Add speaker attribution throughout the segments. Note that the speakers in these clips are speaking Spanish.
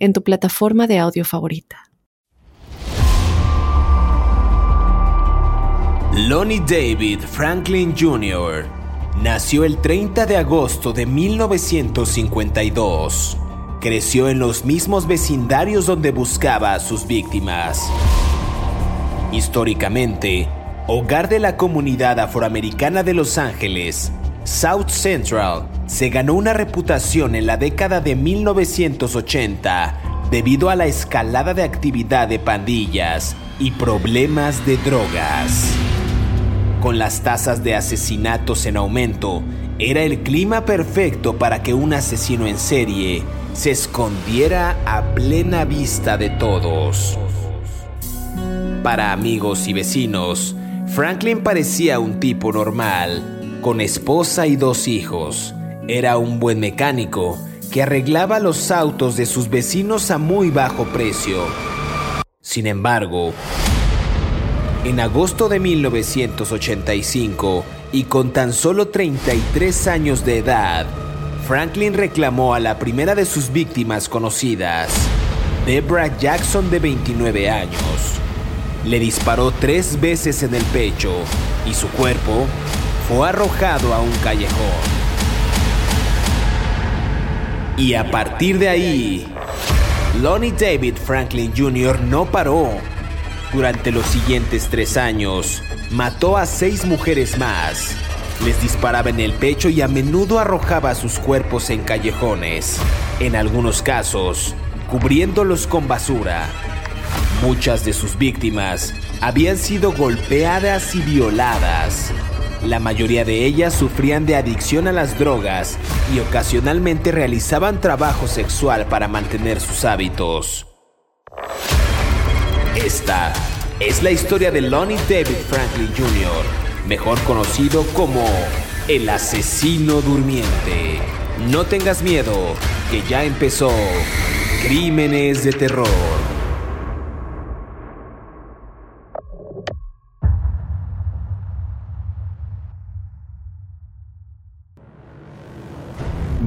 Speaker 1: en tu plataforma de audio favorita.
Speaker 2: Lonnie David Franklin Jr. nació el 30 de agosto de 1952. Creció en los mismos vecindarios donde buscaba a sus víctimas. Históricamente, hogar de la comunidad afroamericana de Los Ángeles, South Central se ganó una reputación en la década de 1980 debido a la escalada de actividad de pandillas y problemas de drogas. Con las tasas de asesinatos en aumento, era el clima perfecto para que un asesino en serie se escondiera a plena vista de todos. Para amigos y vecinos, Franklin parecía un tipo normal, con esposa y dos hijos era un buen mecánico que arreglaba los autos de sus vecinos a muy bajo precio. Sin embargo, en agosto de 1985, y con tan solo 33 años de edad, Franklin reclamó a la primera de sus víctimas conocidas, Debra Jackson de 29 años. Le disparó tres veces en el pecho y su cuerpo fue arrojado a un callejón. Y a partir de ahí, Lonnie David Franklin Jr. no paró. Durante los siguientes tres años, mató a seis mujeres más. Les disparaba en el pecho y a menudo arrojaba sus cuerpos en callejones, en algunos casos, cubriéndolos con basura. Muchas de sus víctimas habían sido golpeadas y violadas. La mayoría de ellas sufrían de adicción a las drogas y ocasionalmente realizaban trabajo sexual para mantener sus hábitos. Esta es la historia de Lonnie David Franklin Jr., mejor conocido como el asesino durmiente. No tengas miedo, que ya empezó Crímenes de Terror.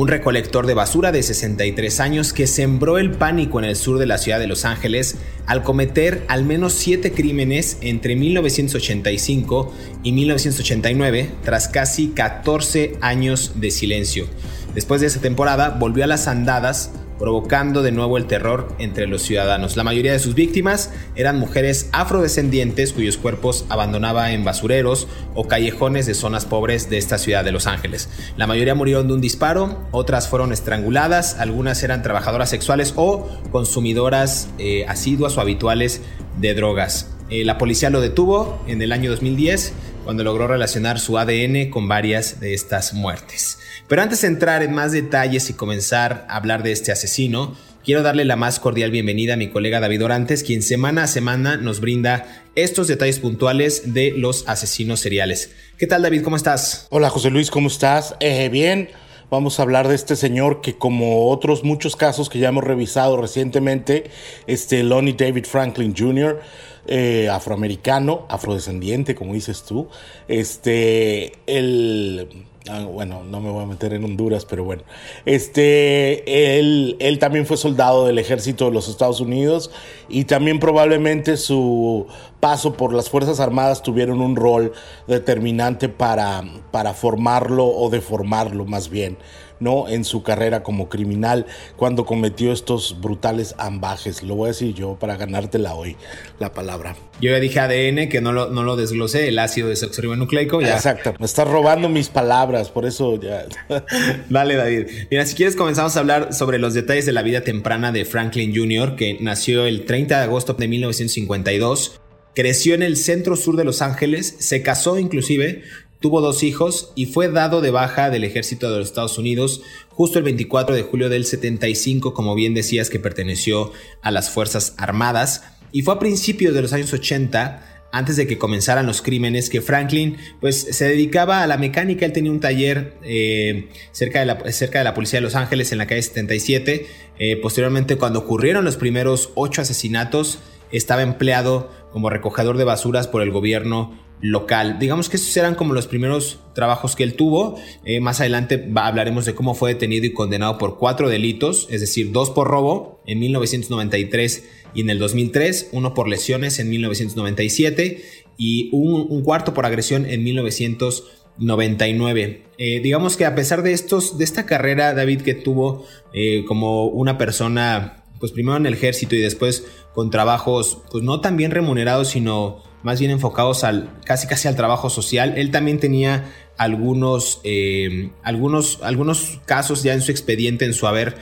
Speaker 2: un recolector de basura de 63 años que sembró el pánico en el sur de la ciudad de Los Ángeles al cometer al menos 7 crímenes entre 1985 y 1989 tras casi 14 años de silencio. Después de esa temporada volvió a las andadas provocando de nuevo el terror entre los ciudadanos. La mayoría de sus víctimas eran mujeres afrodescendientes cuyos cuerpos abandonaba en basureros o callejones de zonas pobres de esta ciudad de Los Ángeles. La mayoría murieron de un disparo, otras fueron estranguladas, algunas eran trabajadoras sexuales o consumidoras eh, asiduas o habituales de drogas. Eh, la policía lo detuvo en el año 2010 cuando logró relacionar su ADN con varias de estas muertes. Pero antes de entrar en más detalles y comenzar a hablar de este asesino, quiero darle la más cordial bienvenida a mi colega David Orantes, quien semana a semana nos brinda estos detalles puntuales de los asesinos seriales. ¿Qué tal David? ¿Cómo estás?
Speaker 3: Hola José Luis, ¿cómo estás? Eh, bien, vamos a hablar de este señor que como otros muchos casos que ya hemos revisado recientemente, este Lonnie David Franklin Jr., eh, afroamericano, afrodescendiente, como dices tú, este, el Ah, bueno, no me voy a meter en Honduras, pero bueno. Este, él, él también fue soldado del ejército de los Estados Unidos y también probablemente su paso por las Fuerzas Armadas tuvieron un rol determinante para, para formarlo o deformarlo más bien ¿no? En su carrera como criminal cuando cometió estos brutales ambajes. Lo voy a decir yo para ganártela hoy, la palabra.
Speaker 2: Yo ya dije ADN, que no lo, no lo desglosé, el ácido desoxirribonucleico. Ya.
Speaker 3: Exacto, me estás robando mis palabras, por eso ya.
Speaker 2: Dale, David. Mira, si quieres comenzamos a hablar sobre los detalles de la vida temprana de Franklin Jr., que nació el 30 de agosto de 1952. Creció en el centro sur de Los Ángeles, se casó inclusive, tuvo dos hijos y fue dado de baja del ejército de los Estados Unidos justo el 24 de julio del 75, como bien decías que perteneció a las Fuerzas Armadas. Y fue a principios de los años 80 antes de que comenzaran los crímenes, que Franklin pues se dedicaba a la mecánica, él tenía un taller eh, cerca, de la, cerca de la Policía de Los Ángeles en la calle 77, eh, posteriormente cuando ocurrieron los primeros ocho asesinatos, estaba empleado como recogedor de basuras por el gobierno local. Digamos que esos eran como los primeros trabajos que él tuvo. Eh, más adelante hablaremos de cómo fue detenido y condenado por cuatro delitos, es decir, dos por robo en 1993 y en el 2003, uno por lesiones en 1997 y un, cuarto por agresión en 1999. Eh, digamos que a pesar de estos, de esta carrera, David, que tuvo eh, como una persona, pues primero en el ejército y después con trabajos, pues no tan bien remunerados, sino más bien enfocados al casi casi al trabajo social. Él también tenía algunos, eh, algunos, algunos casos ya en su expediente, en su haber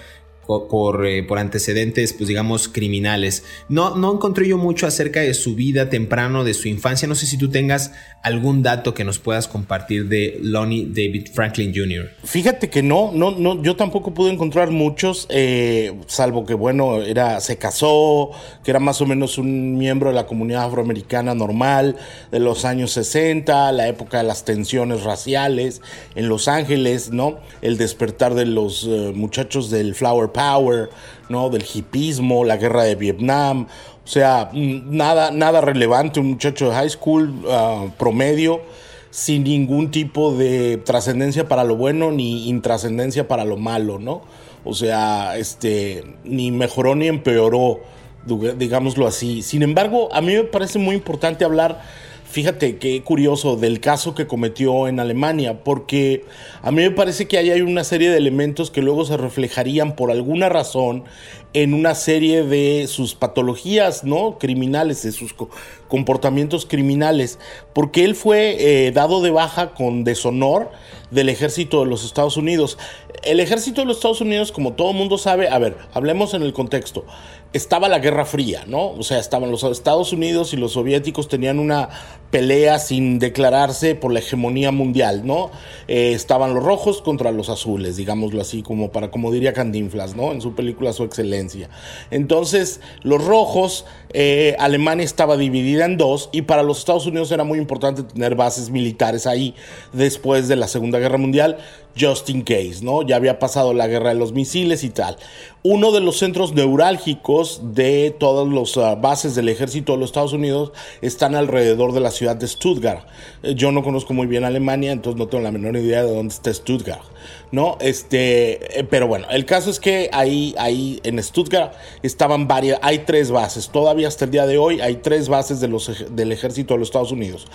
Speaker 2: por, eh, por, antecedentes, pues digamos, criminales. No, no encontré yo mucho acerca de su vida temprano, de su infancia. No sé si tú tengas algún dato que nos puedas compartir de Lonnie David Franklin Jr.
Speaker 3: Fíjate que no, no, no, yo tampoco pude encontrar muchos, eh, salvo que bueno, era, se casó, que era más o menos un miembro de la comunidad afroamericana normal de los años 60, la época de las tensiones raciales en Los Ángeles, ¿no? El despertar de los eh, muchachos del Flower Power, ¿no? Del hipismo, la guerra de Vietnam. O sea, nada, nada relevante, un muchacho de high school uh, promedio, sin ningún tipo de trascendencia para lo bueno ni intrascendencia para lo malo, ¿no? O sea, este, ni mejoró ni empeoró, digámoslo así. Sin embargo, a mí me parece muy importante hablar Fíjate qué curioso del caso que cometió en Alemania, porque a mí me parece que ahí hay una serie de elementos que luego se reflejarían por alguna razón en una serie de sus patologías no criminales, de sus comportamientos criminales, porque él fue eh, dado de baja con deshonor del ejército de los Estados Unidos. El ejército de los Estados Unidos, como todo mundo sabe, a ver, hablemos en el contexto estaba la Guerra Fría, ¿no? O sea, estaban los Estados Unidos y los soviéticos tenían una pelea sin declararse por la hegemonía mundial, ¿no? Eh, estaban los rojos contra los azules, digámoslo así, como para, como diría Candinflas, ¿no? En su película Su Excelencia. Entonces, los rojos, eh, Alemania estaba dividida en dos y para los Estados Unidos era muy importante tener bases militares ahí después de la Segunda Guerra Mundial just in case, ¿no? Ya había pasado la guerra de los misiles y tal. Uno de los centros neurálgicos de todas las ah, bases del ejército de los Estados Unidos están alrededor de la ciudad de Stuttgart. Eh, yo no conozco muy bien Alemania, entonces no tengo la menor idea de dónde está Stuttgart, ¿no? Este, eh, pero bueno, el caso es que ahí, ahí en Stuttgart estaban varias, hay tres bases. Todavía hasta el día de hoy hay tres bases de los, del ejército de los Estados Unidos.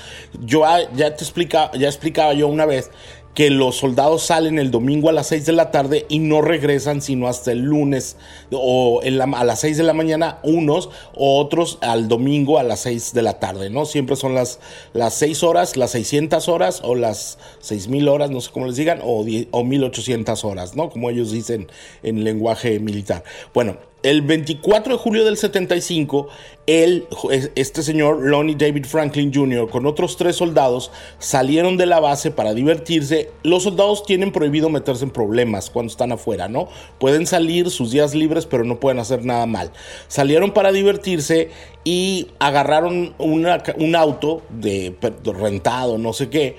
Speaker 3: Yo ah, ya te explica, ya explicaba yo una vez que los soldados salen el domingo a las 6 de la tarde y no regresan sino hasta el lunes o a las 6 de la mañana unos o otros al domingo a las 6 de la tarde, ¿no? Siempre son las, las 6 horas, las 600 horas o las 6000 horas, no sé cómo les digan, o, o 1800 horas, ¿no? Como ellos dicen en lenguaje militar. Bueno, el 24 de julio del 75, él, este señor Lonnie David Franklin Jr., con otros tres soldados, salieron de la base para divertirse. Los soldados tienen prohibido meterse en problemas cuando están afuera, ¿no? Pueden salir sus días libres, pero no pueden hacer nada mal. Salieron para divertirse y agarraron un auto de, rentado, no sé qué,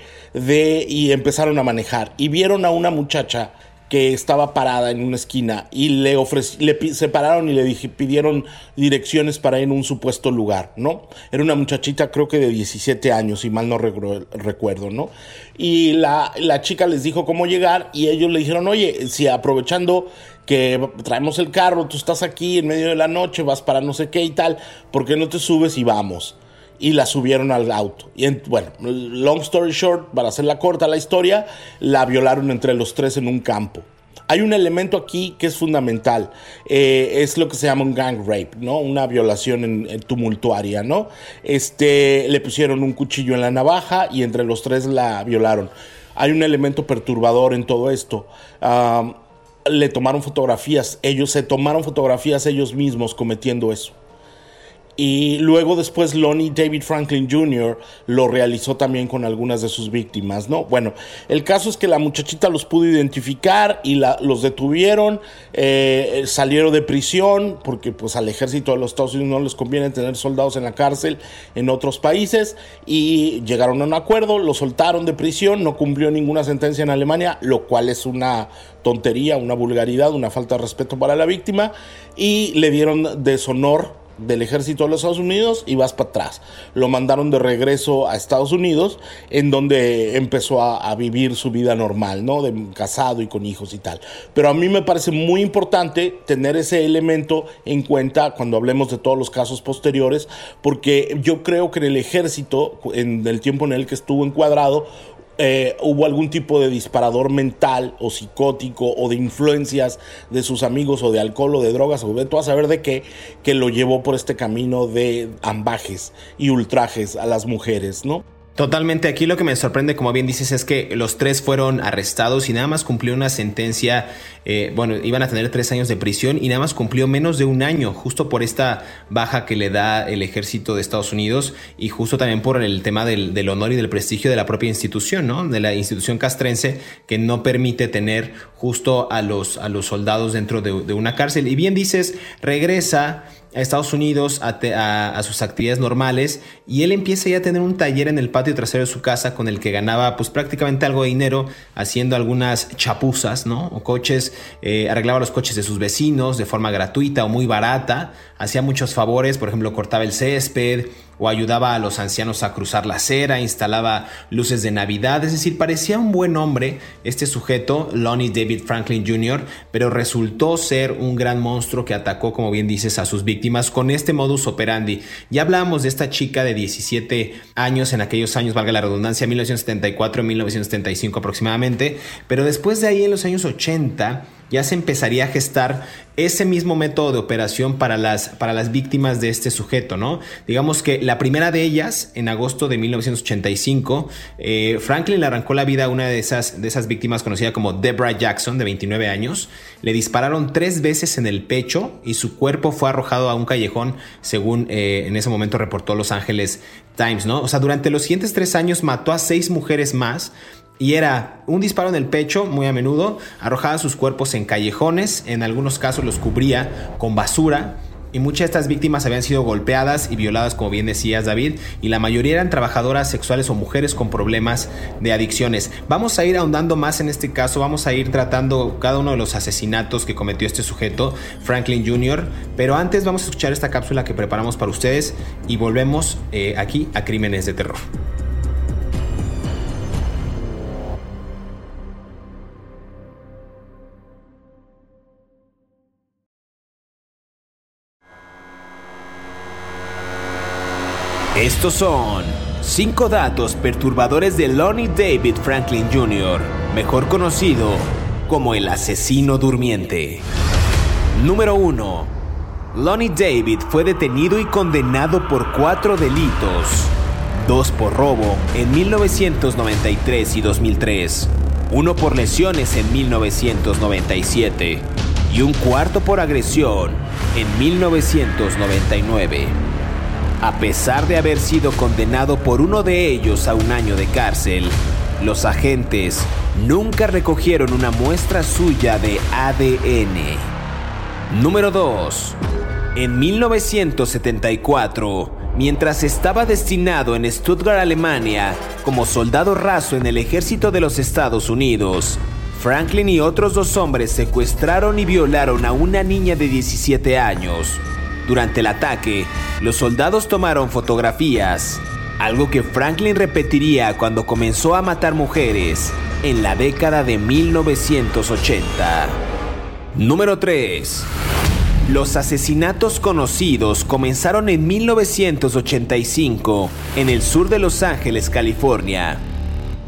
Speaker 3: y empezaron a manejar. Y vieron a una muchacha que estaba parada en una esquina y le, le separaron y le pidieron direcciones para ir a un supuesto lugar, ¿no? Era una muchachita creo que de 17 años, si mal no recuerdo, ¿no? Y la, la chica les dijo cómo llegar y ellos le dijeron, oye, si aprovechando que traemos el carro, tú estás aquí en medio de la noche, vas para no sé qué y tal, ¿por qué no te subes y vamos? y la subieron al auto. Y bueno, long story short, para hacerla corta la historia, la violaron entre los tres en un campo. hay un elemento aquí que es fundamental. Eh, es lo que se llama un gang rape, ¿no? Una violación tumultuaria, ¿no? Este, le pusieron un cuchillo en la navaja y entre los tres la violaron. Hay un elemento perturbador en todo esto. Le tomaron fotografías, ellos se tomaron fotografías ellos mismos cometiendo eso. Y luego después Lonnie David Franklin Jr. lo realizó también con algunas de sus víctimas, ¿no? Bueno, el caso es que la muchachita los pudo identificar y los detuvieron, eh, salieron de prisión, porque pues al ejército de los Estados Unidos no les conviene tener soldados en la cárcel en otros países, y llegaron a un acuerdo, lo soltaron de prisión, no cumplió ninguna sentencia en Alemania, lo cual es una tontería, una vulgaridad, una falta de respeto para la víctima, y le dieron deshonor del ejército de los Estados Unidos y vas para atrás. Lo mandaron de regreso a Estados Unidos, en donde empezó a, vivir su vida normal, ¿no? De casado y con hijos y tal. Pero a mí me parece muy importante tener ese elemento en cuenta cuando hablemos de todos los casos posteriores, porque yo creo que en el ejército, en el tiempo en el que estuvo encuadrado, eh, hubo algún tipo de disparador mental o psicótico o de influencias de sus amigos o de alcohol o de drogas o de todo a saber de qué, que lo llevó por este camino de ambajes y ultrajes a las mujeres, ¿no?
Speaker 2: Totalmente, aquí lo que me sorprende, como bien dices, es que los tres fueron arrestados y nada más cumplió una sentencia, eh, bueno, iban a tener tres años de prisión y nada más cumplió menos de un año, justo por esta baja que le da el ejército de Estados Unidos y justo también por el tema del, honor y del prestigio de la propia institución, ¿no? De la institución castrense que no permite tener justo a los, a los soldados dentro de, de una cárcel. Y bien dices, regresa a Estados Unidos a, sus actividades normales y él empieza ya a tener un taller en el patio trasero de su casa con el que ganaba pues prácticamente algo de dinero haciendo algunas chapuzas, ¿no? O coches, eh, arreglaba los coches de sus vecinos de forma gratuita o muy barata, hacía muchos favores, por ejemplo cortaba el césped, o ayudaba a los ancianos a cruzar la acera, instalaba luces de Navidad, es decir, parecía un buen hombre este sujeto, Lonnie David Franklin Jr., pero resultó ser un gran monstruo que atacó, como bien dices, a sus víctimas con este modus operandi. Ya hablábamos de esta chica de 17 años en aquellos años, valga la redundancia, 1974 1975 aproximadamente, pero después de ahí en los años 80, ya se empezaría a gestar ese mismo método de operación para las, para las víctimas de este sujeto, ¿no? Digamos que la primera de ellas, en agosto de 1985, eh, Franklin le arrancó la vida a una de esas, de esas víctimas conocida como Deborah Jackson, de 29 años. Le dispararon tres veces en el pecho y su cuerpo fue arrojado a un callejón, según eh, en ese momento reportó Los Angeles Times, ¿no? O sea, durante los siguientes tres años mató a seis mujeres más y era un disparo en el pecho, muy a menudo, arrojaba sus cuerpos en callejones, en algunos casos los cubría con basura, y muchas de estas víctimas habían sido golpeadas y violadas, como bien decías David, y la mayoría eran trabajadoras sexuales o mujeres con problemas de adicciones. Vamos a ir ahondando más en este caso, vamos a ir tratando cada uno de los asesinatos que cometió este sujeto, Franklin Jr., pero antes vamos a escuchar esta cápsula que preparamos para ustedes y volvemos eh, aquí a Crímenes de Terror. Estos son 5 datos perturbadores de Lonnie David Franklin Jr., mejor conocido como el asesino durmiente. Número 1. Lonnie David fue detenido y condenado por cuatro delitos. Dos por robo en 1993 y 2003, uno por lesiones en 1997 y un cuarto por agresión en 1999. A pesar de haber sido condenado por uno de ellos a un año de cárcel, los agentes nunca recogieron una muestra suya de ADN. Número 2. En 1974, mientras estaba destinado en Stuttgart, Alemania, como soldado raso en el ejército de los Estados Unidos, Franklin y otros dos hombres secuestraron y violaron a una niña de 17 años. Durante el ataque, los soldados tomaron fotografías, algo que Franklin repetiría cuando comenzó a matar mujeres en la década de 1980. Número 3. Los asesinatos conocidos comenzaron en 1985 en el sur de Los Ángeles, California.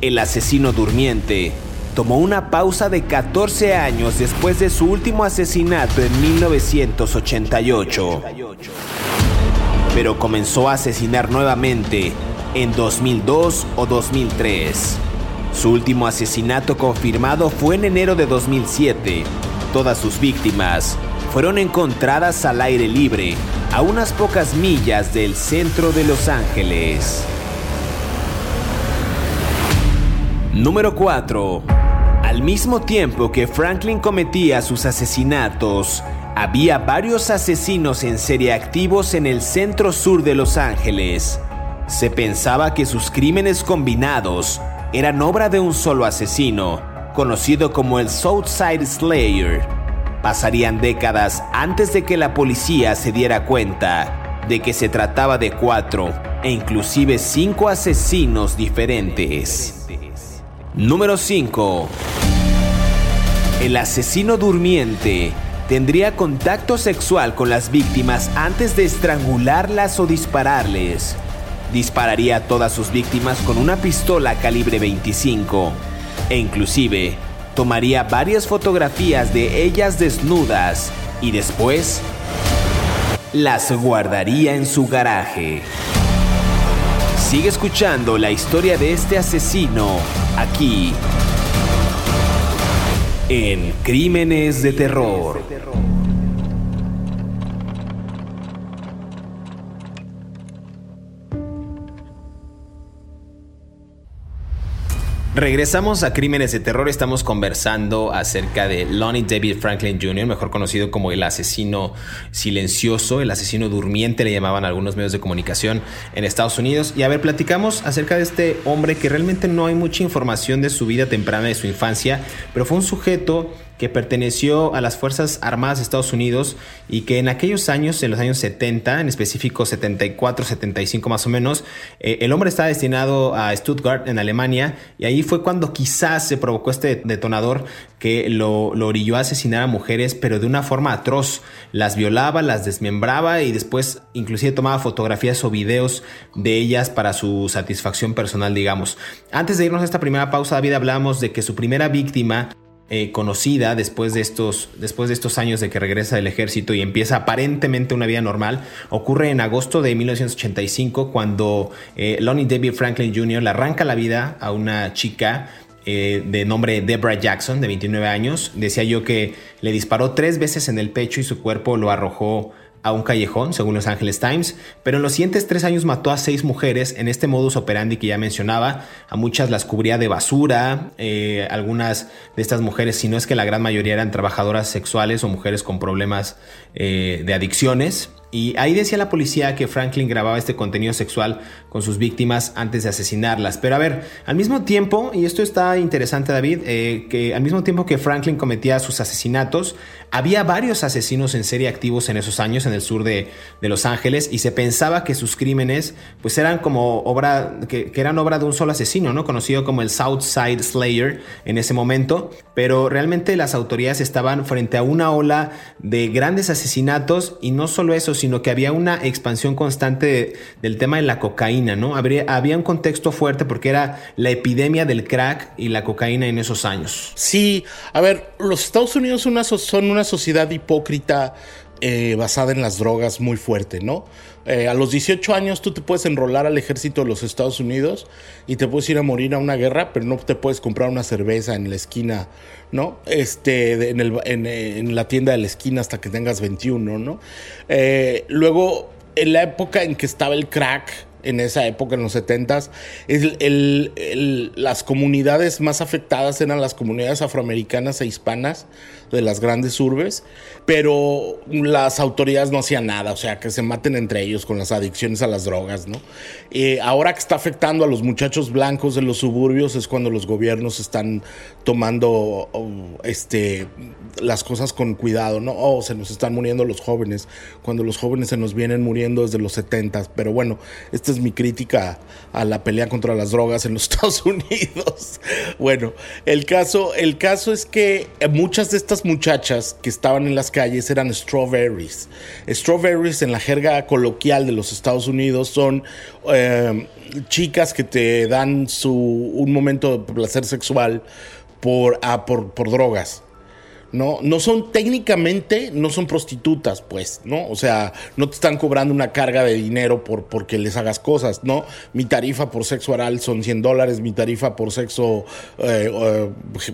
Speaker 2: El asesino durmiente tomó una pausa de 14 años después de su último asesinato en 1988. Pero comenzó a asesinar nuevamente en 2002 o 2003. Su último asesinato confirmado fue en enero de 2007. Todas sus víctimas fueron encontradas al aire libre, a unas pocas millas del centro de Los Ángeles. Número 4. Al mismo tiempo que Franklin cometía sus asesinatos, había varios asesinos en serie activos en el centro sur de Los Ángeles. Se pensaba que sus crímenes combinados eran obra de un solo asesino, conocido como el Southside Slayer. Pasarían décadas antes de que la policía se diera cuenta de que se trataba de cuatro e inclusive cinco asesinos diferentes. Número 5. El asesino durmiente tendría contacto sexual con las víctimas antes de estrangularlas o dispararles. Dispararía a todas sus víctimas con una pistola calibre 25 e inclusive tomaría varias fotografías de ellas desnudas y después las guardaría en su garaje. Sigue escuchando la historia de este asesino aquí en Crímenes de Terror. Regresamos a Crímenes de Terror. Estamos conversando acerca de Lonnie David Franklin Jr., mejor conocido como el asesino silencioso, el asesino durmiente, le llamaban algunos medios de comunicación en Estados Unidos. Y a ver, platicamos acerca de este hombre que realmente no hay mucha información de su vida temprana, de su infancia, pero fue un sujeto que perteneció a las Fuerzas Armadas de Estados Unidos y que en aquellos años, en los años 70, en específico 74, 75 más o menos, eh, el hombre estaba destinado a Stuttgart, en Alemania, y ahí fue cuando quizás se provocó este detonador que lo, lo orilló a asesinar a mujeres, pero de una forma atroz. Las violaba, las desmembraba y después inclusive tomaba fotografías o videos de ellas para su satisfacción personal, digamos. Antes de irnos a esta primera pausa, David, hablamos de que su primera víctima eh, conocida después de, estos, después de estos años de que regresa del ejército y empieza aparentemente una vida normal, ocurre en agosto de 1985 cuando eh, Lonnie David Franklin Jr. le arranca la vida a una chica eh, de nombre Deborah Jackson, de 29 años. Decía yo que le disparó tres veces en el pecho y su cuerpo lo arrojó a un callejón, según Los Angeles Times, pero en los siguientes tres años mató a seis mujeres en este modus operandi que ya mencionaba. A muchas las cubría de basura, eh, algunas de estas mujeres, si no es que la gran mayoría eran trabajadoras sexuales o mujeres con problemas eh, de adicciones. Y ahí decía la policía que Franklin grababa este contenido sexual con sus víctimas antes de asesinarlas. Pero a ver, al mismo tiempo, y esto está interesante David, eh, que al mismo tiempo que Franklin cometía sus asesinatos, había varios asesinos en serie activos en esos años en el sur de, Los Ángeles y se pensaba que sus crímenes pues eran como obra, que, que, eran obra de un solo asesino, ¿no? Conocido como el Southside Slayer en ese momento, pero realmente las autoridades estaban frente a una ola de grandes asesinatos y no solo eso, sino que había una expansión constante del tema de la cocaína, ¿no? Habría, había un contexto fuerte porque era la epidemia del crack y la cocaína en esos años.
Speaker 3: Sí, a ver, los Estados Unidos son una sociedad hipócrita eh, basada en las drogas muy fuerte, ¿no? Eh, a los 18 años tú te puedes enrolar al ejército de los Estados Unidos y te puedes ir a morir a una guerra, pero no te puedes comprar una cerveza en la esquina, ¿no? Este, en, el, en, la tienda de la esquina hasta que tengas 21, ¿no? Eh, luego, en la época en que estaba el crack, en esa época, en los 70s, las comunidades más afectadas eran las comunidades afroamericanas e hispanas de las grandes urbes, pero las autoridades no hacían nada, o sea, que se maten entre ellos con las adicciones a las drogas, ¿no? Eh, ahora que está afectando a los muchachos blancos de los suburbios es cuando los gobiernos están tomando este, las cosas con cuidado, ¿no? Oh, se nos están muriendo los jóvenes, cuando los jóvenes se nos vienen muriendo desde los 70, pero bueno, esta es mi crítica a la pelea contra las drogas en los Estados Unidos. bueno, el caso, el caso es que muchas de estas muchachas que estaban en las calles eran strawberries. Strawberries en la jerga coloquial de los Estados Unidos son eh, chicas que te dan su, un momento de placer sexual por, ah, por, por drogas. ¿No? No son técnicamente, no son prostitutas, pues, ¿no? O sea, no te están cobrando una carga de dinero por porque les hagas cosas, ¿no? Mi tarifa por sexo oral son 100 dólares, mi tarifa por sexo eh,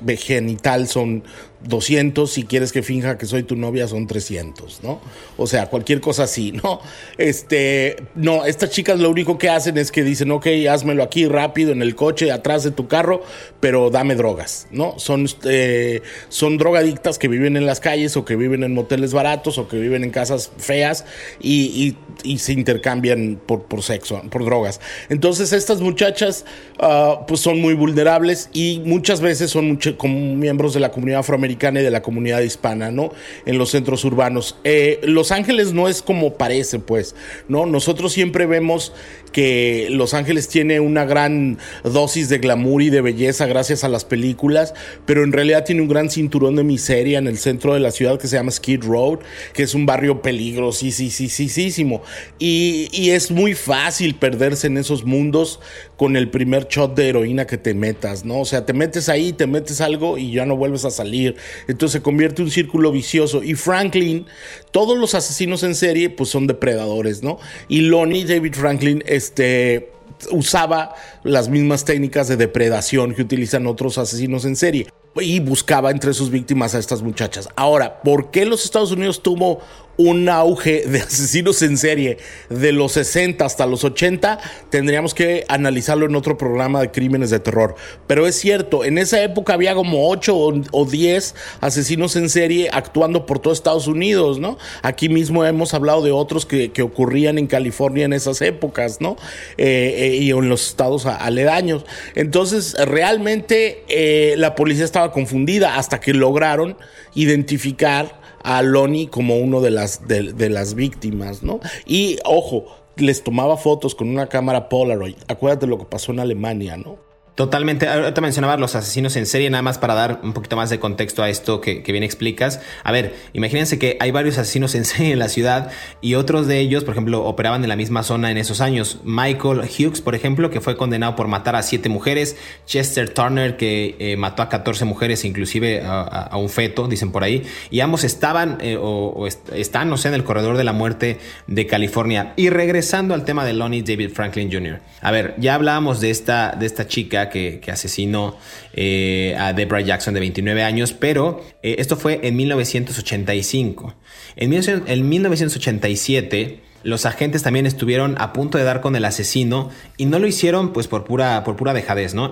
Speaker 3: eh, genital son 200, si quieres que finja que soy tu novia son 300, ¿no? O sea, cualquier cosa así, ¿no? Este, no, estas chicas lo único que hacen es que dicen, ok, házmelo aquí rápido en el coche, atrás de tu carro, pero dame drogas, ¿no? Son, eh, son drogadictas que viven en las calles o que viven en moteles baratos o que viven en casas feas y, se intercambian por, por, sexo, por drogas. Entonces, estas muchachas, uh, pues son muy vulnerables y muchas veces son como miembros de la comunidad afroamericana y de la comunidad hispana, ¿no? En los centros urbanos. Eh, los Ángeles no es como parece, pues, ¿no? Nosotros siempre vemos que Los Ángeles tiene una gran dosis de glamour y de belleza gracias a las películas, pero en realidad tiene un gran cinturón de miseria en el centro de la ciudad que se llama Skid Road, que es un barrio peligrosísimo. Y, y es muy fácil perderse en esos mundos con el primer shot de heroína que te metas, ¿no? O sea, te metes ahí, te metes algo y ya no vuelves a salir. Entonces se convierte en un círculo vicioso. Y Franklin, todos los asesinos en serie, pues son depredadores, ¿no? Y Lonnie David Franklin, este usaba las mismas técnicas de depredación que utilizan otros asesinos en serie y buscaba entre sus víctimas a estas muchachas. Ahora, ¿por qué los Estados Unidos tuvo un auge de asesinos en serie de los 60 hasta los 80, tendríamos que analizarlo en otro programa de crímenes de terror. Pero es cierto, en esa época había como 8 o 10 asesinos en serie actuando por todo Estados Unidos, ¿no? Aquí mismo hemos hablado de otros que, ocurrían en California en esas épocas, ¿no? Eh, eh, y en los estados aledaños. Entonces, realmente eh, la policía estaba confundida hasta que lograron identificar a Lonnie como uno de las, de, de las víctimas, ¿no? Y ojo, les tomaba fotos con una cámara Polaroid. Acuérdate lo que pasó en Alemania, ¿no?
Speaker 2: Totalmente. Ahorita mencionabas los asesinos en serie, nada más para dar un poquito más de contexto a esto que, bien explicas. A ver, imagínense que hay varios asesinos en serie en la ciudad y otros de ellos, por ejemplo, operaban en la misma zona en esos años. Michael Hughes, por ejemplo, que fue condenado por matar a siete mujeres. Chester Turner, que eh, mató a 14 mujeres, inclusive a, un feto, dicen por ahí. Y ambos estaban eh, o, están, no sé, en el corredor de la muerte de California. Y regresando al tema de Lonnie David Franklin Jr. A ver, ya hablábamos de esta, de esta chica que, asesinó eh, a Debra Jackson de 29 años, pero eh, esto fue en 1985. En, en 1987 los agentes también estuvieron a punto de dar con el asesino y no lo hicieron pues por pura, por pura dejadez, ¿no?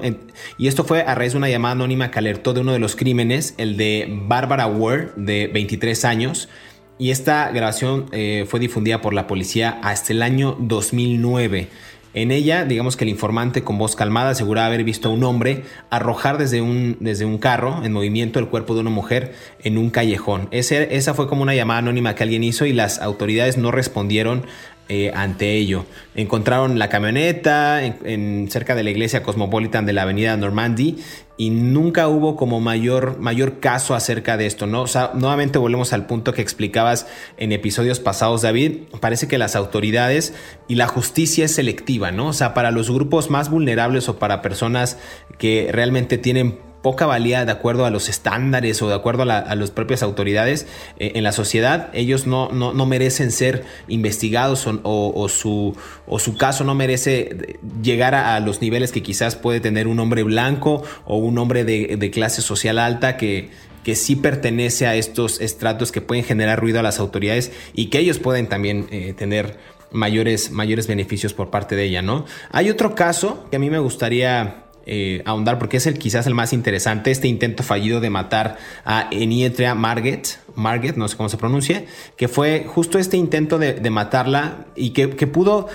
Speaker 2: Y esto fue a raíz de una llamada anónima que alertó de uno de los crímenes, el de Barbara Ward, de 23 años. Y esta grabación eh, fue difundida por la policía hasta el año 2009. En ella, digamos que el informante con voz calmada aseguraba haber visto a un hombre arrojar desde un, desde un carro en movimiento el cuerpo de una mujer en un callejón. esa fue como una llamada anónima que alguien hizo y las autoridades no respondieron eh, ante ello. Encontraron la camioneta en, cerca de la iglesia Cosmopolitan de la avenida Normandy y nunca hubo como mayor, mayor caso acerca de esto, ¿no? O sea, nuevamente volvemos al punto que explicabas en episodios pasados, David. Parece que las autoridades y la justicia es selectiva, ¿no? O sea, para los grupos más vulnerables o para personas que realmente tienen poca valía de acuerdo a los estándares o de acuerdo a, las propias autoridades eh, en la sociedad, ellos no, no, merecen ser investigados o, su, o su caso no merece llegar a, los niveles que quizás puede tener un hombre blanco o un hombre de, clase social alta que, que sí pertenece a estos estratos que pueden generar ruido a las autoridades y que ellos pueden también eh, tener mayores, mayores beneficios por parte de ella, ¿no? Hay otro caso que a mí me gustaría eh, ahondar porque es el quizás el más interesante, este intento fallido de matar a Enietria Marget, Marget, no sé cómo se pronuncia, que fue justo este intento de, matarla y que, pudo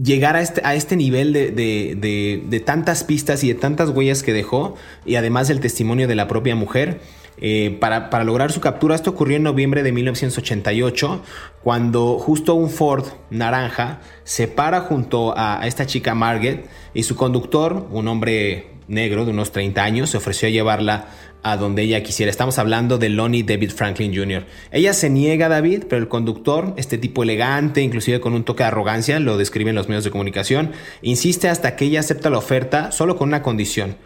Speaker 2: llegar a este, a este nivel de, de, tantas pistas y de tantas huellas que dejó y además del testimonio de la propia mujer. Eh, para, lograr su captura, esto ocurrió en noviembre de 1988, cuando justo un Ford naranja se para junto a, esta chica Margaret y su conductor, un hombre negro de unos 30 años, se ofreció a llevarla a donde ella quisiera. Estamos hablando de Lonnie David Franklin Jr. Ella se niega, David, pero el conductor, este tipo elegante, inclusive con un toque de arrogancia, lo describen los medios de comunicación, insiste hasta que ella acepta la oferta solo con una condición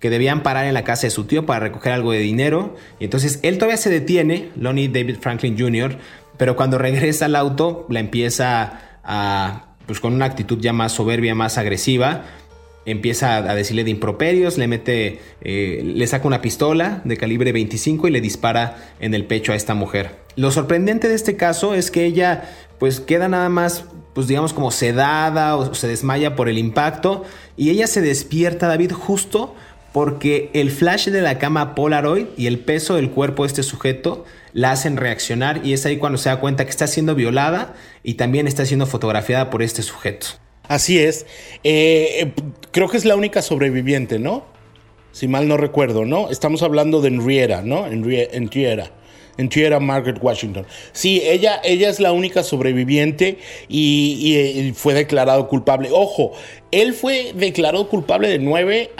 Speaker 2: que debían parar en la casa de su tío para recoger algo de dinero. Y entonces él todavía se detiene, Lonnie David Franklin Jr., pero cuando regresa al auto la empieza a, pues con una actitud ya más soberbia, más agresiva, empieza a decirle de improperios, le mete, eh, le saca una pistola de calibre 25 y le dispara en el pecho a esta mujer. Lo sorprendente de este caso es que ella pues queda nada más pues digamos como sedada o se desmaya por el impacto y ella se despierta David justo porque el flash de la cama Polaroid y el peso del cuerpo de este sujeto la hacen reaccionar y es ahí cuando se da cuenta que está siendo violada y también está siendo fotografiada por este sujeto.
Speaker 3: Así es. Eh, creo que es la única sobreviviente, ¿no? Si mal no recuerdo, ¿no? Estamos hablando de Enriera, ¿no? Enriera en Tierra Margaret Washington. Sí, ella, ella es la única sobreviviente y, fue declarado culpable. Ojo, él fue declarado culpable de nueve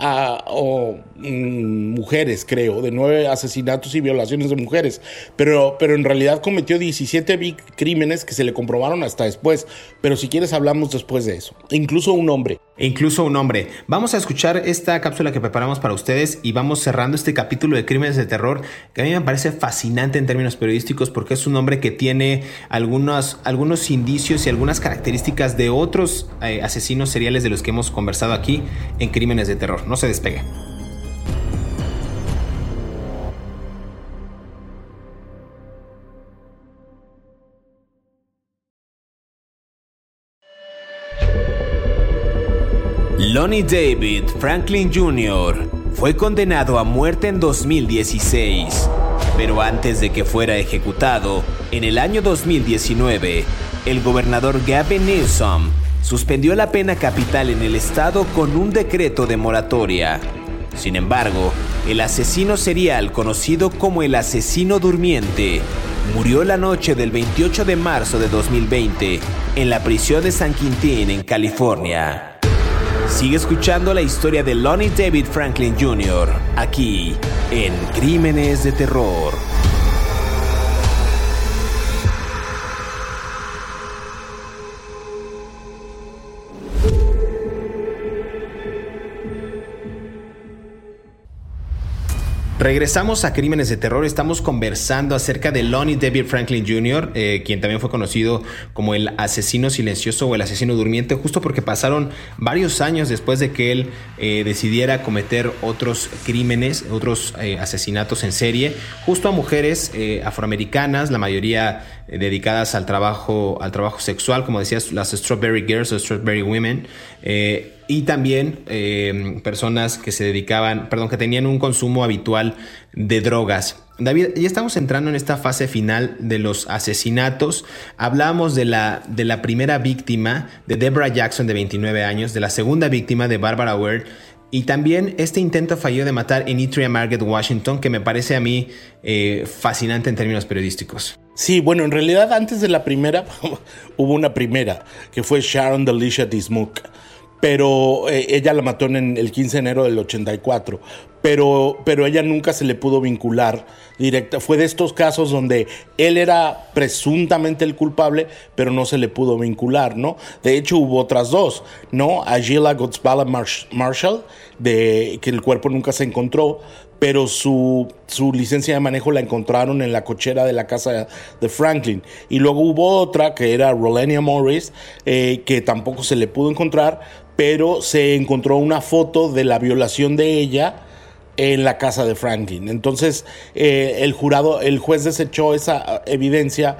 Speaker 3: mm, mujeres, creo, de nueve asesinatos y violaciones de mujeres, pero, pero en realidad cometió 17 crímenes que se le comprobaron hasta después. Pero si quieres hablamos después de eso. Incluso un hombre.
Speaker 2: E incluso un hombre. Vamos a escuchar esta cápsula que preparamos para ustedes y vamos cerrando este capítulo de crímenes de terror que a mí me parece fascinante en términos periodísticos porque es un hombre que tiene algunos, algunos indicios y algunas características de otros eh, asesinos seriales de los que hemos conversado aquí en Crímenes de Terror. No se despegue. Lonnie David Franklin Jr. fue condenado a muerte en 2016, pero antes de que fuera ejecutado, en el año 2019, el gobernador Gavin Newsom suspendió la pena capital en el estado con un decreto de moratoria. Sin embargo, el asesino serial conocido como el asesino durmiente murió la noche del 28 de marzo de 2020 en la prisión de San Quintín en California. Sigue escuchando la historia de Lonnie David Franklin Jr. aquí en Crímenes de Terror. Regresamos a Crímenes de Terror. Estamos conversando acerca de Lonnie David Franklin Jr., eh, quien también fue conocido como el asesino silencioso o el asesino durmiente, justo porque pasaron varios años después de que él eh, decidiera cometer otros crímenes, otros eh, asesinatos en serie, justo a mujeres afroamericanas, la mayoría dedicadas al trabajo, al trabajo sexual, como decías, las Strawberry Girls o Strawberry Women y también eh, personas que se dedicaban, perdón, que tenían un consumo habitual de drogas. David, ya estamos entrando en esta fase final de los asesinatos. Hablamos de la, de la primera víctima, de Deborah Jackson, de 29 años, de la segunda víctima, de Barbara Ware, y también este intento falló de matar en Etria Margaret Washington, que me parece a mí eh, fascinante en términos periodísticos.
Speaker 3: Sí, bueno, en realidad antes de la primera hubo una primera, que fue Sharon Delisha Dismuke pero eh, ella la mató en el 15 de enero del 84, pero, pero ella nunca se le pudo vincular directa. Fue de estos casos donde él era presuntamente el culpable, pero no se le pudo vincular, ¿no? De hecho, hubo otras dos, ¿no? A Gila Marshall, de, que el cuerpo nunca se encontró, pero su, su, licencia de manejo la encontraron en la cochera de la casa de Franklin. Y luego hubo otra que era Rolenia Morris, eh, que tampoco se le pudo encontrar, pero se encontró una foto de la violación de ella en la casa de Franklin. Entonces, eh, el jurado, el juez desechó esa evidencia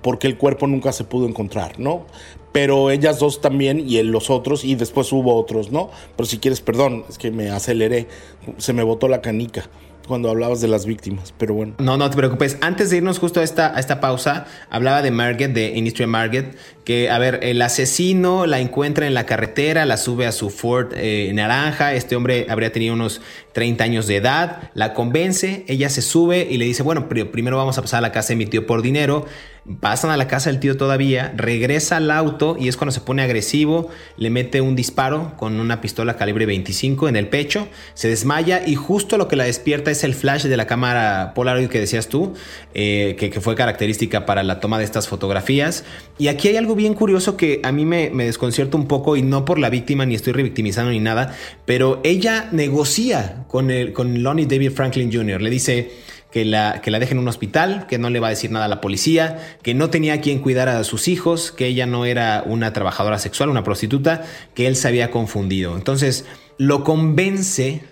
Speaker 3: porque el cuerpo nunca se pudo encontrar, ¿no? Pero ellas dos también y los otros, y después hubo otros, ¿no? Pero si quieres, perdón, es que me aceleré, se me botó la canica cuando hablabas de las víctimas, pero bueno.
Speaker 2: No, no te preocupes. Antes de irnos justo a esta, a esta pausa, hablaba de Margaret, de Industry Margaret, que, a ver, el asesino la encuentra en la carretera, la sube a su Ford eh, naranja, este hombre habría tenido unos 30 años de edad, la convence, ella se sube y le dice, bueno, primero vamos a pasar a la casa de mi tío por dinero, pasan a la casa del tío todavía, regresa al auto y es cuando se pone agresivo, le mete un disparo con una pistola calibre 25 en el pecho, se desmaya y justo lo que la despierta es el flash de la cámara Polaroid que decías tú, eh, que, que fue característica para la toma de estas fotografías. Y aquí hay algo bien curioso que a mí me, me desconcierta un poco y no por la víctima ni estoy revictimizando ni nada, pero ella negocia con, el, con Lonnie David Franklin Jr. Le dice que la, que la deje en un hospital, que no le va a decir nada a la policía, que no tenía quien cuidar a sus hijos, que ella no era una trabajadora sexual, una prostituta, que él se había confundido. Entonces lo convence,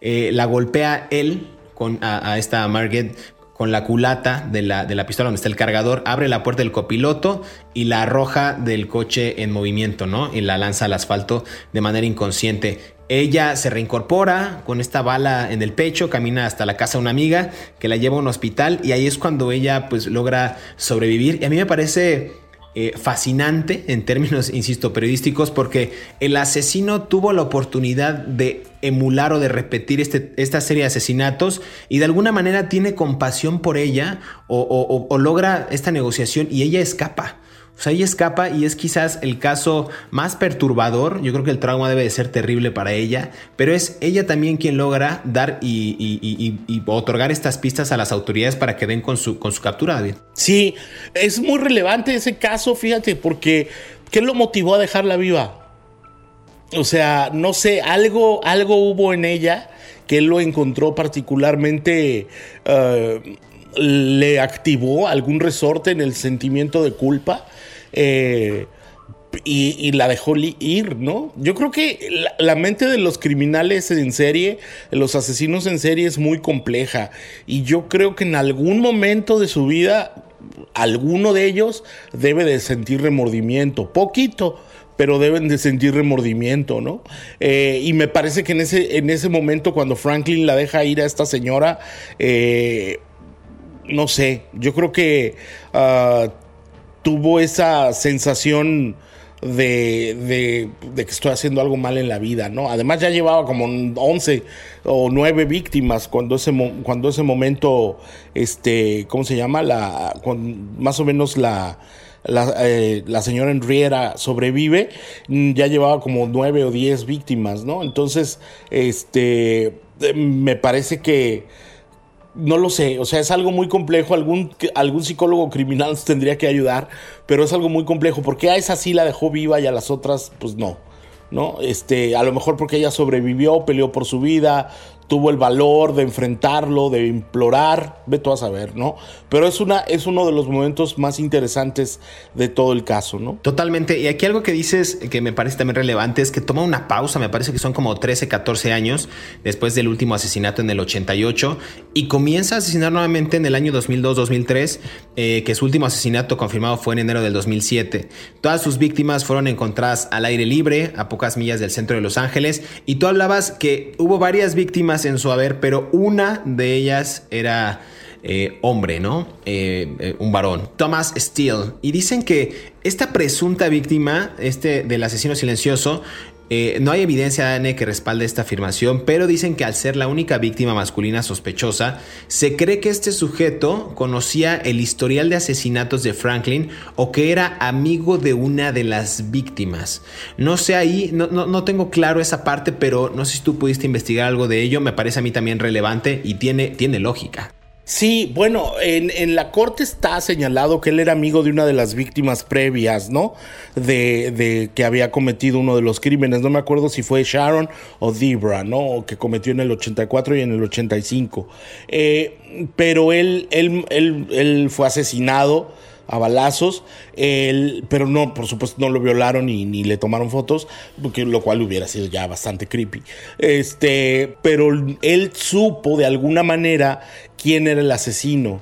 Speaker 2: eh, la golpea él con, a, esta Margaret con la culata de la, de la, pistola donde está el cargador, abre la puerta del copiloto y la arroja del coche en movimiento, ¿no? Y la lanza al asfalto de manera inconsciente. Ella se reincorpora con esta bala en el pecho, camina hasta la casa de una amiga que la lleva a un hospital y ahí es cuando ella pues logra sobrevivir. Y a mí me parece eh, fascinante en términos, insisto, periodísticos, porque el asesino tuvo la oportunidad de emular o de repetir este, esta serie de asesinatos y de alguna manera tiene compasión por ella o logra esta negociación y ella escapa. O sea, ella escapa y es quizás el caso más perturbador. Yo creo que el trauma debe de ser terrible para ella, pero es ella también quien logra dar y, otorgar estas pistas a las autoridades para que den con su, con su captura, David.
Speaker 3: Sí, es muy relevante ese caso, fíjate, porque ¿qué lo motivó a dejarla viva? O sea, no sé, algo, algo hubo en ella que él lo encontró particularmente... Eh, le activó algún resorte en el sentimiento de culpa eh, y, la dejó ir, ¿no? Yo creo que la, mente de los criminales en serie, los asesinos en serie es muy compleja y yo creo que en algún momento de su vida, alguno de ellos debe de sentir remordimiento, poquito, pero deben de sentir remordimiento, ¿no? Eh, y me parece que en ese, en ese momento cuando Franklin la deja ir a esta señora, eh, no sé, yo creo que uh, tuvo esa sensación de, que estoy haciendo algo mal en la vida, ¿no? Además ya llevaba como 11 o 9 víctimas cuando ese, cuando ese momento, este, ¿cómo se llama? La, más o menos la, la, eh, la, señora Enriera sobrevive, ya llevaba como 9 o 10 víctimas, ¿no? Entonces, este, me parece que no lo sé, o sea, es algo muy complejo, algún, algún psicólogo criminal nos tendría que ayudar, pero es algo muy complejo, porque a esa sí la dejó viva y a las otras, pues no. ¿no? Este, a lo mejor porque ella sobrevivió, peleó por su vida, tuvo el valor de enfrentarlo, de implorar, ve tú a saber, ¿no? Pero es, una, es uno de los momentos más interesantes de todo el caso, ¿no?
Speaker 2: Totalmente. Y aquí algo que dices que me parece también relevante es que toma una pausa, me parece que son como 13, 14 años después del último asesinato en el 88 y comienza a asesinar nuevamente en el año 2002-2003, eh, que su último asesinato confirmado fue en enero del 2007. Todas sus víctimas fueron encontradas al aire libre, a pocas millas del centro de Los Ángeles, y tú hablabas que hubo varias víctimas en su haber, pero una de ellas era eh, hombre, ¿no? Eh, eh, un varón, Thomas Steele. Y dicen que esta presunta víctima, este del asesino silencioso, eh, no hay evidencia de ADN que respalde esta afirmación, pero dicen que al ser la única víctima masculina sospechosa, se cree que este sujeto conocía el historial de asesinatos de Franklin o que era amigo de una de las víctimas. No sé ahí, no, no tengo claro esa parte, pero no sé si tú pudiste investigar algo de ello, me parece a mí también relevante y tiene, tiene lógica.
Speaker 3: Sí, bueno, en, la corte está señalado que él era amigo de una de las víctimas previas, ¿no? De, de, que había cometido uno de los crímenes. No me acuerdo si fue Sharon o Debra, ¿no? Que cometió en el 84 y en el 85. Eh, pero él, él, él, él fue asesinado a balazos, pero no, por supuesto no lo violaron ni, ni, le tomaron fotos, porque lo cual hubiera sido ya bastante creepy. Este, pero él supo de alguna manera quién era el asesino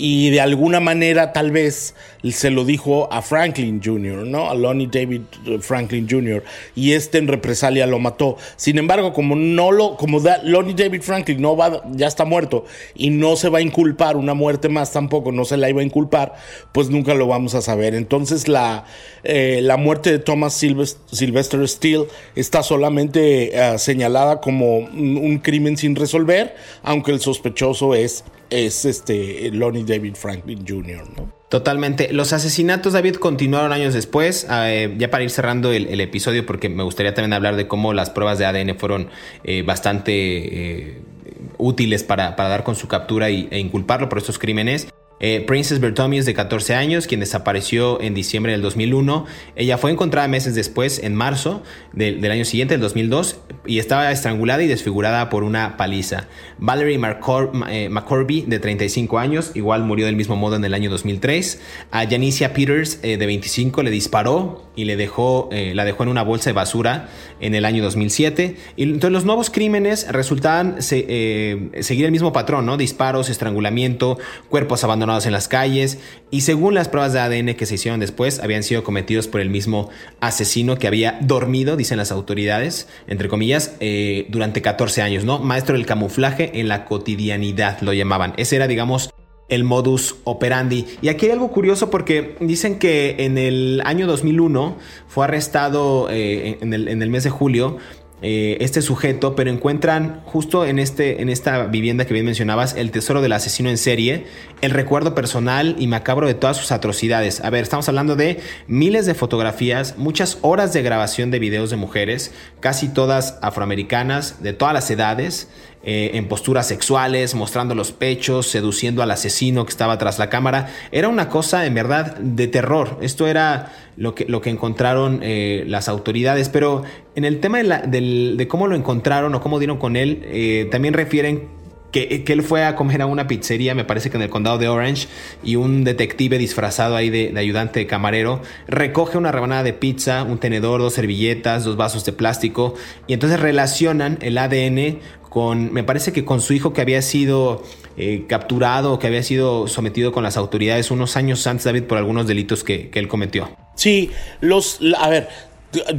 Speaker 3: y de alguna manera tal vez se lo dijo a Franklin Jr., ¿no? A Lonnie David eh, Franklin Jr. y este en represalia lo mató. Sin embargo, como no lo, como Lonnie David Franklin no va, ya está muerto y no se va a inculpar una muerte más tampoco, no se la iba a inculpar, pues nunca lo vamos a saber. Entonces la, eh, la muerte de Thomas Sylvester Steele está solamente eh, señalada como un crimen sin resolver, aunque el sospechoso es es este Lonnie David Franklin Jr., ¿no?
Speaker 2: Totalmente. Los asesinatos, David, continuaron años después. Eh, ya para ir cerrando el, episodio, porque me gustaría también hablar de cómo las pruebas de ADN fueron eh, bastante eh, útiles para, dar con su captura e inculparlo por estos crímenes. Eh, Princess Bertomius, de 14 años, quien desapareció en diciembre del 2001. Ella fue encontrada meses después, en marzo del, año siguiente, del 2002, y estaba estrangulada y desfigurada por una paliza. Valerie eh, McCorby, de 35 años, igual murió del mismo modo en el año 2003. A Janicia Peters, eh, de 25, le disparó y le dejó, la dejó en una bolsa de basura en el año 2007. Y entonces los nuevos crímenes resultaban seguir el mismo patrón, ¿no? Disparos, estrangulamiento, cuerpos abandonados en las calles y según las pruebas de ADN que se hicieron después habían sido cometidos por el mismo asesino que había dormido, dicen las autoridades, entre comillas, eh, durante 14 años, ¿no? Maestro del camuflaje en la cotidianidad lo llamaban. Ese era, digamos, el modus operandi. Y aquí hay algo curioso porque dicen que en el año 2001 fue arrestado eh, en, el, en, el, mes de julio eh, este sujeto, pero encuentran justo en, este, en esta vivienda que bien mencionabas el tesoro del asesino en serie, el recuerdo personal y macabro de todas sus atrocidades. A ver, estamos hablando de miles de fotografías, muchas horas de grabación de videos de mujeres, casi todas afroamericanas, de todas las edades, eh, en posturas sexuales, mostrando los pechos, seduciendo al asesino que estaba tras la cámara. Era una cosa en verdad de terror. Esto era lo que, lo que encontraron eh, las autoridades. Pero en el tema de, cómo lo encontraron o cómo dieron con él, eh, también refieren que, él fue a comer a una pizzería, me parece que en el condado de Orange, y un detective disfrazado ahí de, de, ayudante camarero recoge una rebanada de pizza, un tenedor, dos servilletas, dos vasos de plástico, y entonces relacionan el ADN con, me parece que con su hijo que había sido eh, capturado, que había sido sometido con las autoridades unos años antes, David, por algunos delitos que, que él cometió.
Speaker 3: Sí, los, a ver,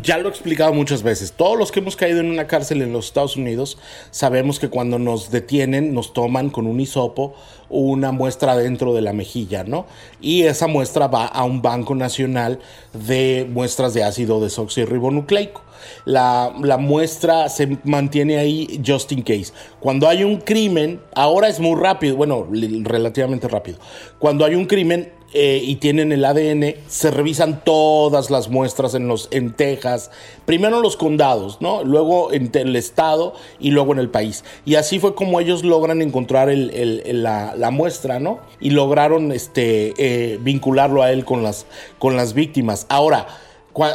Speaker 3: ya lo he explicado muchas veces. Todos los que hemos caído en una cárcel en los Estados Unidos sabemos que cuando nos detienen nos toman con un hisopo una muestra dentro de la mejilla, ¿no? Y esa muestra va a un banco nacional de muestras de ácido desoxirribonucleico. La, la muestra se mantiene ahí just in case. Cuando hay un crimen, ahora es muy rápido, bueno, relativamente rápido. Cuando hay un crimen, eh, y tienen el ADN, se revisan todas las muestras en, los, en Texas, primero en los condados, ¿no? luego en el estado y luego en el país. Y así fue como ellos logran encontrar la, muestra, ¿no? Y lograron este, eh, vincularlo a él con las, con las víctimas. Ahora,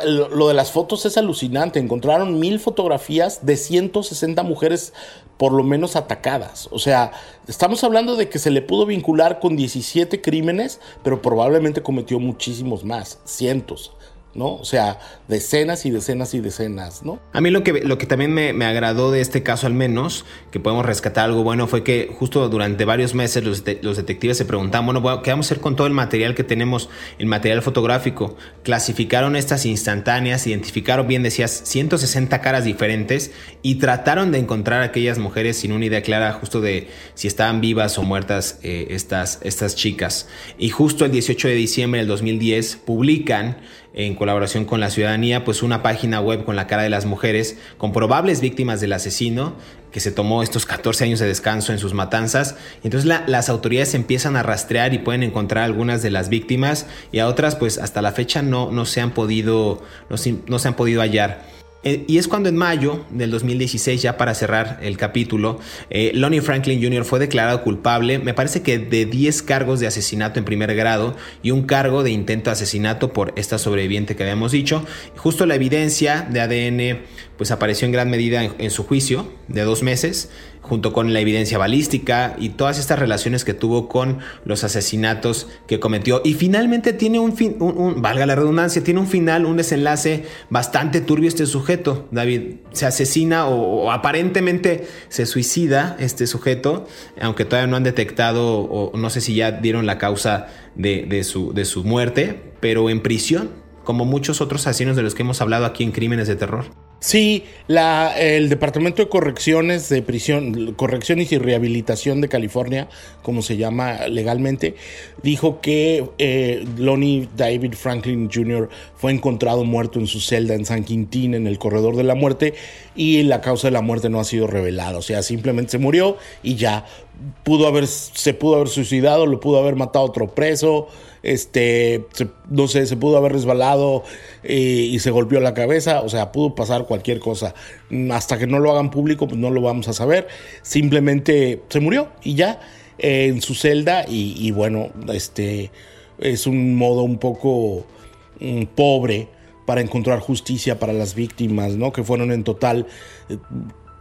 Speaker 3: lo de las fotos es alucinante. Encontraron mil fotografías de 160 mujeres por lo menos atacadas. O sea, estamos hablando de que se le pudo vincular con 17 crímenes, pero probablemente cometió muchísimos más, cientos. ¿No? O sea, decenas y decenas y decenas, ¿no?
Speaker 2: A mí lo que, lo que también me, agradó de este caso al menos, que podemos rescatar algo bueno, fue que justo durante varios meses los, los detectives se preguntaban, bueno, ¿qué vamos a hacer con todo el material que tenemos, el material fotográfico? Clasificaron estas instantáneas, identificaron bien, decías, 160 caras diferentes y trataron de encontrar a aquellas mujeres sin una idea clara justo de si estaban vivas o muertas eh, estas, estas chicas. Y justo el 18 de diciembre del 2010 publican en colaboración con la ciudadanía, pues una página web con la cara de las mujeres, con probables víctimas del asesino, que se tomó estos 14 años de descanso en sus matanzas. Entonces las autoridades empiezan a rastrear y pueden encontrar algunas de las víctimas y a otras, pues hasta la fecha no, no, se, han podido, no, no se han podido hallar. Eh, y es cuando en mayo del 2016, ya para cerrar el capítulo, eh, Lonnie Franklin Jr. fue declarado culpable, me parece que de 10 cargos de asesinato en primer grado y un cargo de intento de asesinato por esta sobreviviente que habíamos dicho. Justo la evidencia de ADN pues apareció en gran medida en su juicio de dos meses junto con la evidencia balística y todas estas relaciones que tuvo con los asesinatos que cometió. Y finalmente tiene un fin, valga la redundancia, tiene un final, un desenlace bastante turbio este sujeto. David se asesina o, aparentemente se suicida este sujeto, aunque todavía no han detectado o no sé si ya dieron la causa de, su, de su muerte, pero en prisión, como muchos otros asesinos de los que hemos hablado aquí en Crímenes de Terror.
Speaker 3: Sí, la, el Departamento de Correcciones de Prisión, Correcciones y Rehabilitación de California, como se llama legalmente, dijo que eh, Lonnie David Franklin Jr. fue encontrado muerto en su celda en San Quintín, en el corredor de la muerte, y la causa de la muerte no ha sido revelada. O sea, simplemente se murió y ya pudo haber, se pudo haber suicidado, lo pudo haber matado otro preso, este, no sé, se pudo haber resbalado eh, y se golpeó la cabeza, o sea, pudo pasar cualquier cosa. Hasta que no lo hagan público, pues no lo vamos a saber. Simplemente se murió y ya. en su celda y, bueno, este es un modo un poco mm, pobre para encontrar justicia para las víctimas, ¿no? Que fueron en total eh,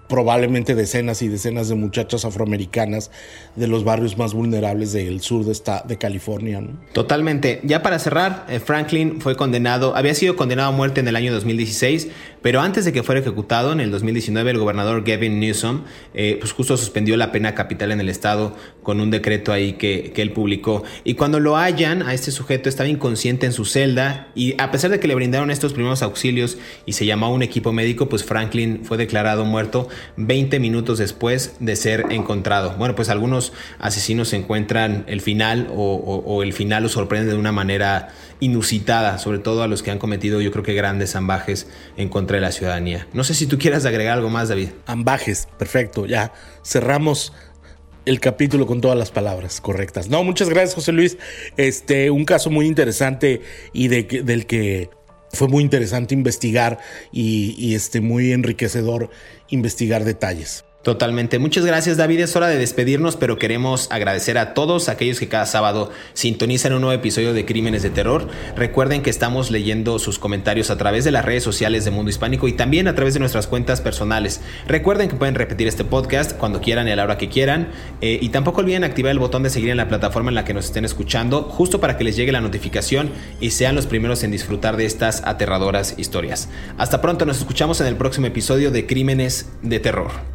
Speaker 3: probablemente decenas y decenas de muchachas afroamericanas de los barrios más vulnerables del sur de, esta, de California.
Speaker 2: Totalmente. Ya para cerrar, eh, Franklin fue condenado, había sido condenado a muerte en el año 2016, pero antes de que fuera ejecutado en el 2019, el gobernador Gavin Newsom, eh, pues justo suspendió la pena capital en el estado con un decreto ahí que, que él publicó. Y cuando lo hallan, a este sujeto estaba inconsciente en su celda y a pesar de que le brindaron estos primeros auxilios y se llamó a un equipo médico, pues Franklin fue declarado muerto 20 minutos después de ser encontrado. Bueno, pues algunos asesinos encuentran el final o, el final los sorprende de una manera inusitada, sobre todo a los que han cometido yo creo que grandes ambajes en contra de la ciudadanía. No sé si tú quieras agregar algo más, David.
Speaker 3: Ambajes, perfecto, ya cerramos el capítulo con todas las palabras correctas. No, muchas gracias, José Luis. Este, un caso muy interesante y de, del que fue muy interesante investigar y, este, muy enriquecedor investigar detalles.
Speaker 2: Totalmente. Muchas gracias David. Es hora de despedirnos, pero queremos agradecer a todos aquellos que cada sábado sintonizan un nuevo episodio de Crímenes de Terror. Recuerden que estamos leyendo sus comentarios a través de las redes sociales de Mundo Hispánico y también a través de nuestras cuentas personales. Recuerden que pueden repetir este podcast cuando quieran y a la hora que quieran. Eh, y tampoco olviden activar el botón de seguir en la plataforma en la que nos estén escuchando, justo para que les llegue la notificación y sean los primeros en disfrutar de estas aterradoras historias. Hasta pronto, nos escuchamos en el próximo episodio de Crímenes de Terror.